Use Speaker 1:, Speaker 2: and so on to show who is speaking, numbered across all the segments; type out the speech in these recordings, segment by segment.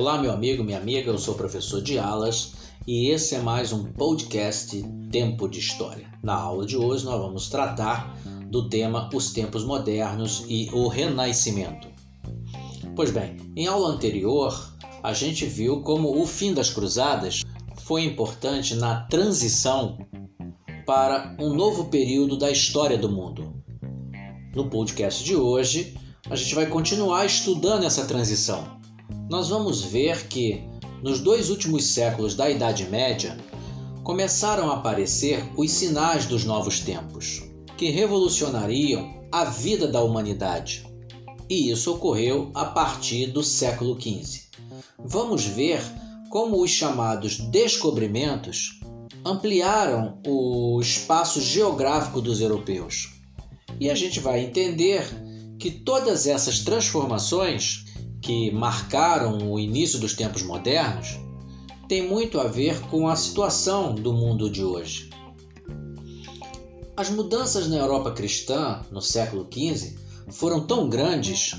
Speaker 1: Olá, meu amigo, minha amiga, eu sou o professor de alas e esse é mais um podcast Tempo de História. Na aula de hoje, nós vamos tratar do tema Os Tempos Modernos e o Renascimento. Pois bem, em aula anterior, a gente viu como o fim das Cruzadas foi importante na transição para um novo período da história do mundo. No podcast de hoje, a gente vai continuar estudando essa transição nós vamos ver que, nos dois últimos séculos da Idade Média, começaram a aparecer os sinais dos novos tempos, que revolucionariam a vida da humanidade. E isso ocorreu a partir do século XV. Vamos ver como os chamados descobrimentos ampliaram o espaço geográfico dos europeus. E a gente vai entender que todas essas transformações que marcaram o início dos tempos modernos tem muito a ver com a situação do mundo de hoje. As mudanças na Europa cristã no século XV foram tão grandes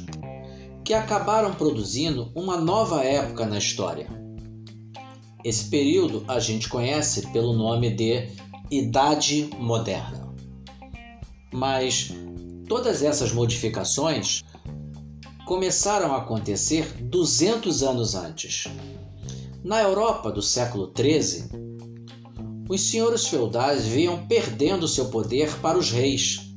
Speaker 1: que acabaram produzindo uma nova época na história. Esse período a gente conhece pelo nome de Idade Moderna. Mas todas essas modificações começaram a acontecer 200 anos antes. Na Europa do século XIII, os senhores feudais vinham perdendo seu poder para os reis.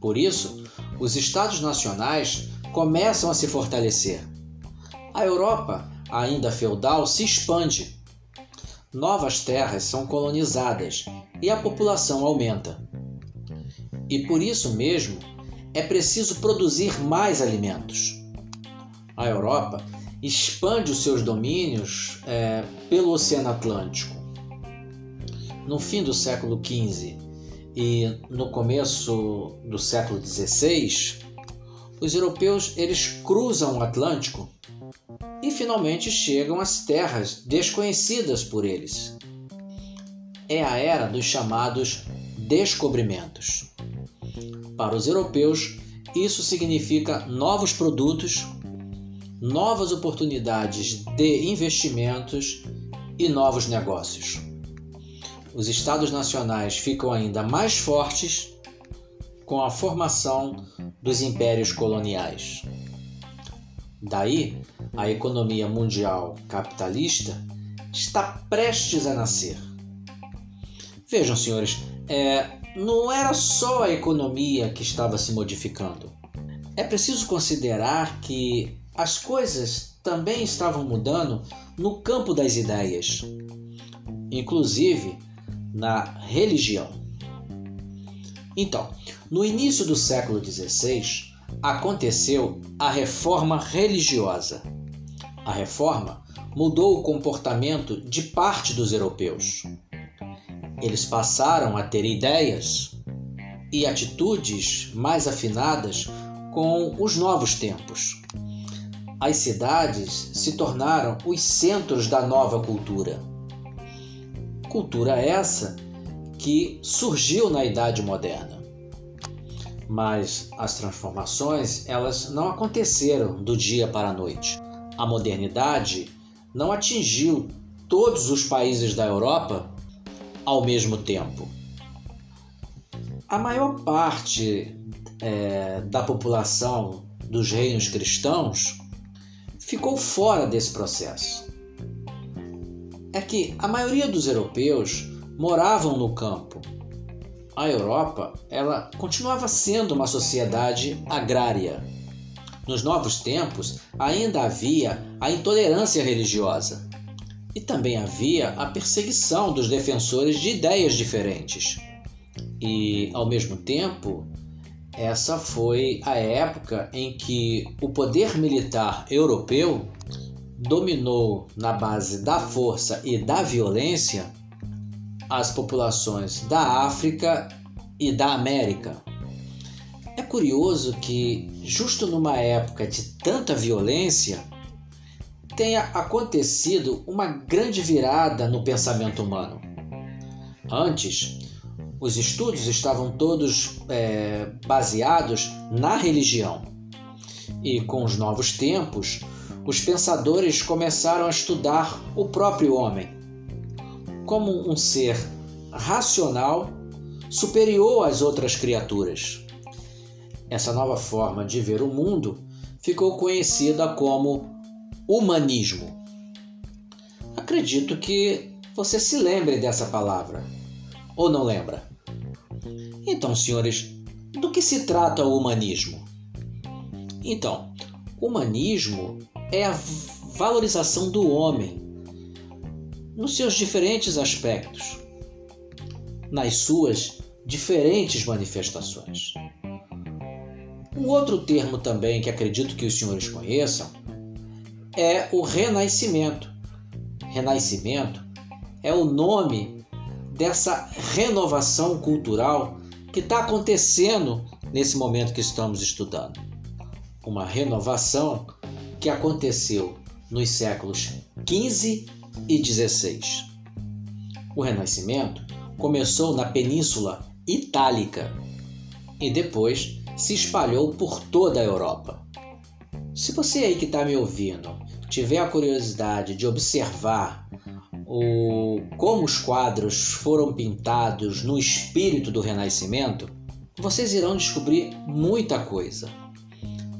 Speaker 1: Por isso, os estados nacionais começam a se fortalecer. A Europa, ainda feudal, se expande. Novas terras são colonizadas e a população aumenta. E por isso mesmo, é preciso produzir mais alimentos. A Europa expande os seus domínios é, pelo Oceano Atlântico. No fim do século XV e no começo do século XVI, os europeus eles cruzam o Atlântico e finalmente chegam às terras desconhecidas por eles. É a era dos chamados descobrimentos. Para os europeus, isso significa novos produtos, novas oportunidades de investimentos e novos negócios. Os estados nacionais ficam ainda mais fortes com a formação dos impérios coloniais. Daí, a economia mundial capitalista está prestes a nascer. Vejam, senhores, é, não era só a economia que estava se modificando. É preciso considerar que as coisas também estavam mudando no campo das ideias, inclusive na religião. Então, no início do século XVI, aconteceu a reforma religiosa. A reforma mudou o comportamento de parte dos europeus. Eles passaram a ter ideias e atitudes mais afinadas com os novos tempos. As cidades se tornaram os centros da nova cultura. Cultura essa que surgiu na Idade Moderna. Mas as transformações, elas não aconteceram do dia para a noite. A modernidade não atingiu todos os países da Europa ao mesmo tempo. A maior parte é, da população dos reinos cristãos ficou fora desse processo. É que a maioria dos europeus moravam no campo. A Europa, ela continuava sendo uma sociedade agrária. Nos novos tempos, ainda havia a intolerância religiosa e também havia a perseguição dos defensores de ideias diferentes. E, ao mesmo tempo, essa foi a época em que o poder militar europeu dominou na base da força e da violência as populações da África e da América. É curioso que, justo numa época de tanta violência, tenha acontecido uma grande virada no pensamento humano. Antes, os estudos estavam todos é, baseados na religião. E com os novos tempos, os pensadores começaram a estudar o próprio homem como um ser racional superior às outras criaturas. Essa nova forma de ver o mundo ficou conhecida como humanismo. Acredito que você se lembre dessa palavra, ou não lembra? Então, senhores, do que se trata o humanismo? Então, humanismo é a valorização do homem nos seus diferentes aspectos, nas suas diferentes manifestações. Um outro termo também que acredito que os senhores conheçam é o renascimento. Renascimento é o nome dessa renovação cultural que está acontecendo nesse momento que estamos estudando. Uma renovação que aconteceu nos séculos 15 e 16. O Renascimento começou na Península Itálica e depois se espalhou por toda a Europa. Se você aí que está me ouvindo tiver a curiosidade de observar o, como os quadros foram pintados no espírito do Renascimento, vocês irão descobrir muita coisa.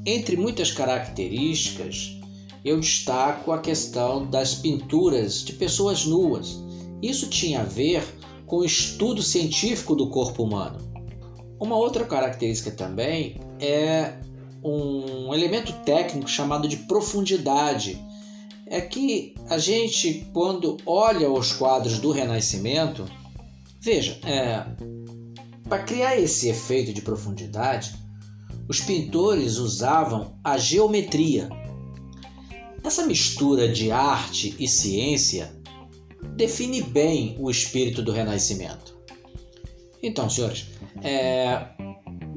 Speaker 1: Entre muitas características, eu destaco a questão das pinturas de pessoas nuas. Isso tinha a ver com o estudo científico do corpo humano. Uma outra característica também é um elemento técnico chamado de profundidade. É que a gente, quando olha os quadros do Renascimento, veja, é, para criar esse efeito de profundidade, os pintores usavam a geometria. Essa mistura de arte e ciência define bem o espírito do Renascimento. Então, senhores, é,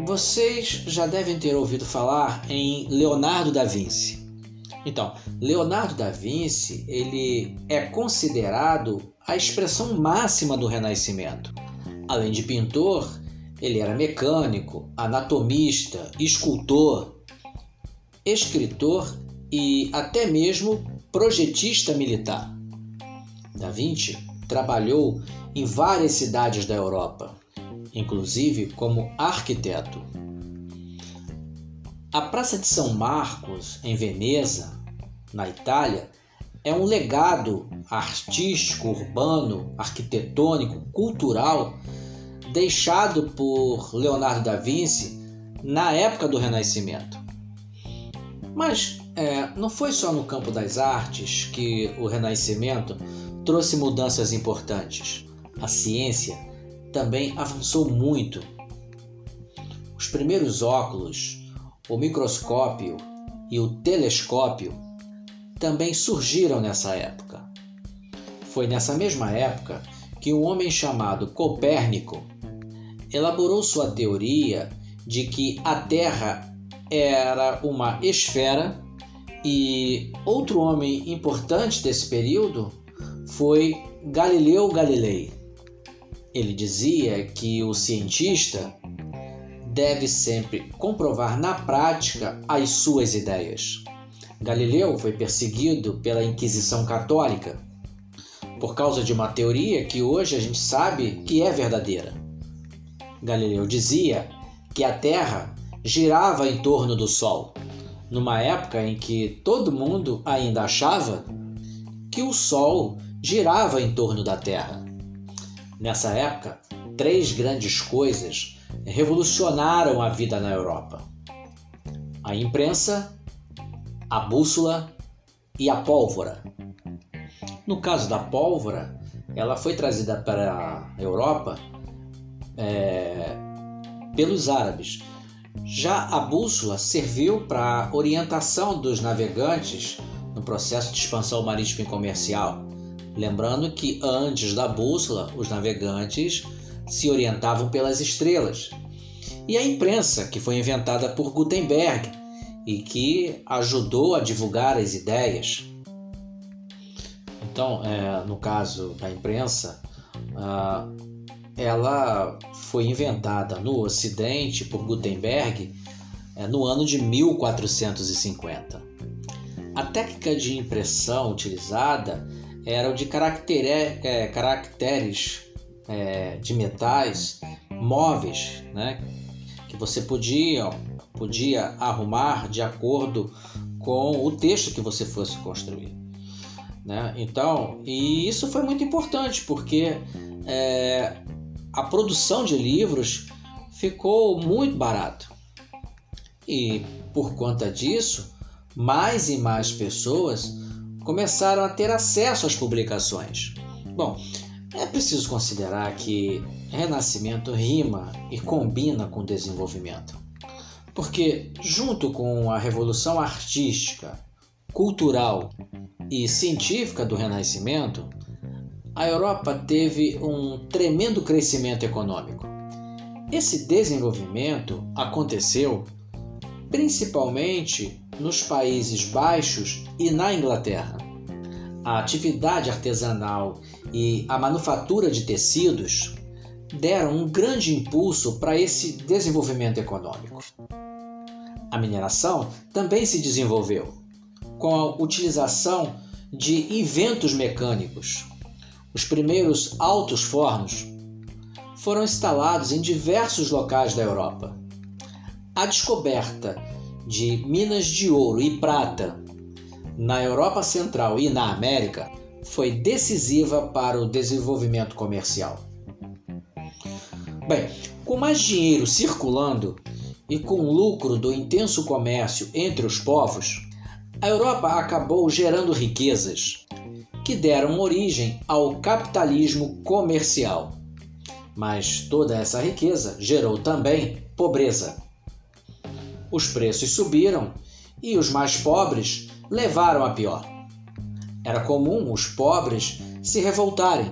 Speaker 1: vocês já devem ter ouvido falar em Leonardo da Vinci. Então, Leonardo da Vinci ele é considerado a expressão máxima do Renascimento. Além de pintor, ele era mecânico, anatomista, escultor, escritor e até mesmo projetista militar. Da Vinci trabalhou em várias cidades da Europa, inclusive como arquiteto. A Praça de São Marcos, em Veneza, na Itália, é um legado artístico, urbano, arquitetônico, cultural deixado por Leonardo da Vinci na época do Renascimento. Mas é, não foi só no campo das artes que o Renascimento trouxe mudanças importantes. A ciência também avançou muito. Os primeiros óculos, o microscópio e o telescópio também surgiram nessa época. Foi nessa mesma época que um homem chamado Copérnico elaborou sua teoria de que a Terra era uma esfera e outro homem importante desse período foi Galileu Galilei. Ele dizia que o cientista deve sempre comprovar na prática as suas ideias. Galileu foi perseguido pela Inquisição Católica por causa de uma teoria que hoje a gente sabe que é verdadeira. Galileu dizia que a Terra girava em torno do Sol, numa época em que todo mundo ainda achava que o Sol girava em torno da Terra. Nessa época, três grandes coisas revolucionaram a vida na Europa: a imprensa, a bússola e a pólvora. No caso da pólvora, ela foi trazida para a Europa é, pelos árabes. Já a bússola serviu para orientação dos navegantes no processo de expansão marítima e comercial. Lembrando que antes da bússola, os navegantes se orientavam pelas estrelas. E a imprensa, que foi inventada por Gutenberg e que ajudou a divulgar as ideias. Então, é, no caso da imprensa, uh, ela foi inventada no Ocidente por Gutenberg é, no ano de 1450. a técnica de impressão utilizada era o de caractere, é, caracteres é, de metais móveis, né? que você podia, podia arrumar de acordo com o texto que você fosse construir. Né? Então, e isso foi muito importante porque é, a produção de livros ficou muito barato. E por conta disso, mais e mais pessoas começaram a ter acesso às publicações. Bom, é preciso considerar que renascimento rima e combina com desenvolvimento. Porque, junto com a revolução artística, cultural e científica do Renascimento, a Europa teve um tremendo crescimento econômico. Esse desenvolvimento aconteceu principalmente nos Países Baixos e na Inglaterra. A atividade artesanal e a manufatura de tecidos deram um grande impulso para esse desenvolvimento econômico. A mineração também se desenvolveu com a utilização de inventos mecânicos. Os primeiros altos fornos foram instalados em diversos locais da Europa. A descoberta de minas de ouro e prata na Europa Central e na América foi decisiva para o desenvolvimento comercial. Bem, com mais dinheiro circulando e com o lucro do intenso comércio entre os povos, a Europa acabou gerando riquezas que deram origem ao capitalismo comercial. Mas toda essa riqueza gerou também pobreza. Os preços subiram e os mais pobres levaram a pior. Era comum os pobres se revoltarem.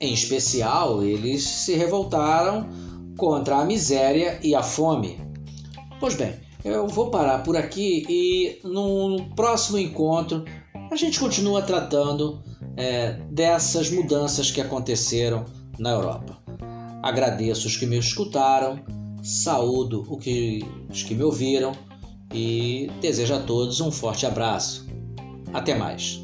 Speaker 1: Em especial, eles se revoltaram contra a miséria e a fome. Pois bem, eu vou parar por aqui e no próximo encontro a gente continua tratando é, dessas mudanças que aconteceram na Europa. Agradeço os que me escutaram, saúdo os que me ouviram e desejo a todos um forte abraço. Até mais!